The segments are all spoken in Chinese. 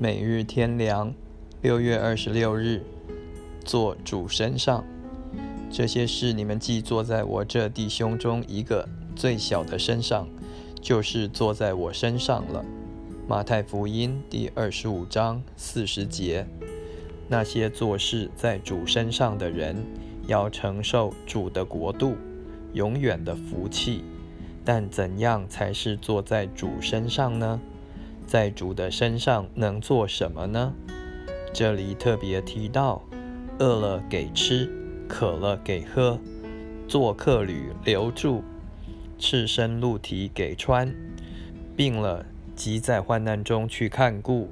每日天良，六月二十六日，坐主身上。这些事你们既坐在我这弟兄中一个最小的身上，就是坐在我身上了。马太福音第二十五章四十节。那些做事在主身上的人，要承受主的国度，永远的福气。但怎样才是坐在主身上呢？在主的身上能做什么呢？这里特别提到：饿了给吃，渴了给喝，做客旅留住，赤身露体给穿，病了即在患难中去看顾。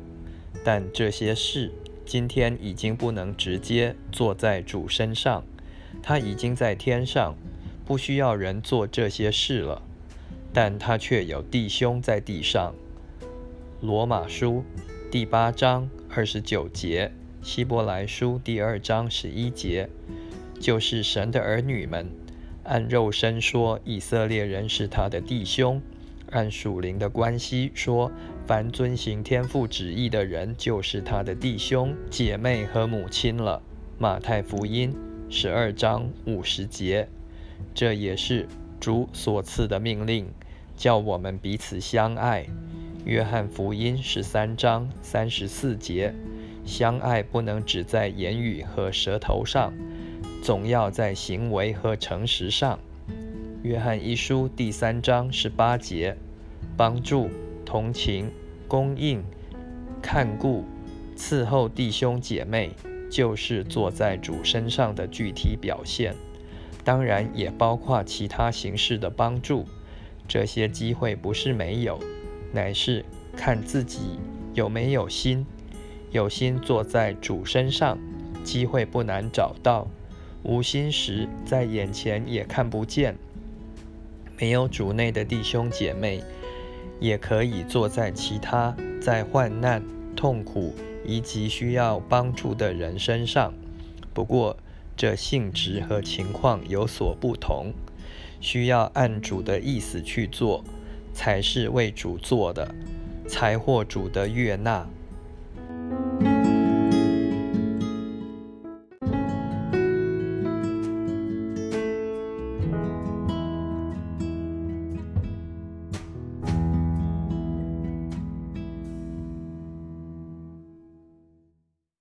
但这些事今天已经不能直接坐在主身上，他已经在天上，不需要人做这些事了。但他却有弟兄在地上。罗马书第八章二十九节，希伯来书第二章十一节，就是神的儿女们，按肉身说，以色列人是他的弟兄；按属灵的关系说，凡遵行天父旨意的人，就是他的弟兄、姐妹和母亲了。马太福音十二章五十节，这也是主所赐的命令，叫我们彼此相爱。约翰福音十三章三十四节，相爱不能只在言语和舌头上，总要在行为和诚实上。约翰一书第三章十八节，帮助、同情、供应、看顾、伺候弟兄姐妹，就是坐在主身上的具体表现。当然，也包括其他形式的帮助。这些机会不是没有。乃是看自己有没有心，有心坐在主身上，机会不难找到；无心时，在眼前也看不见。没有主内的弟兄姐妹，也可以坐在其他在患难、痛苦以及需要帮助的人身上。不过，这性质和情况有所不同，需要按主的意思去做。才是为主做的，才获主的悦纳。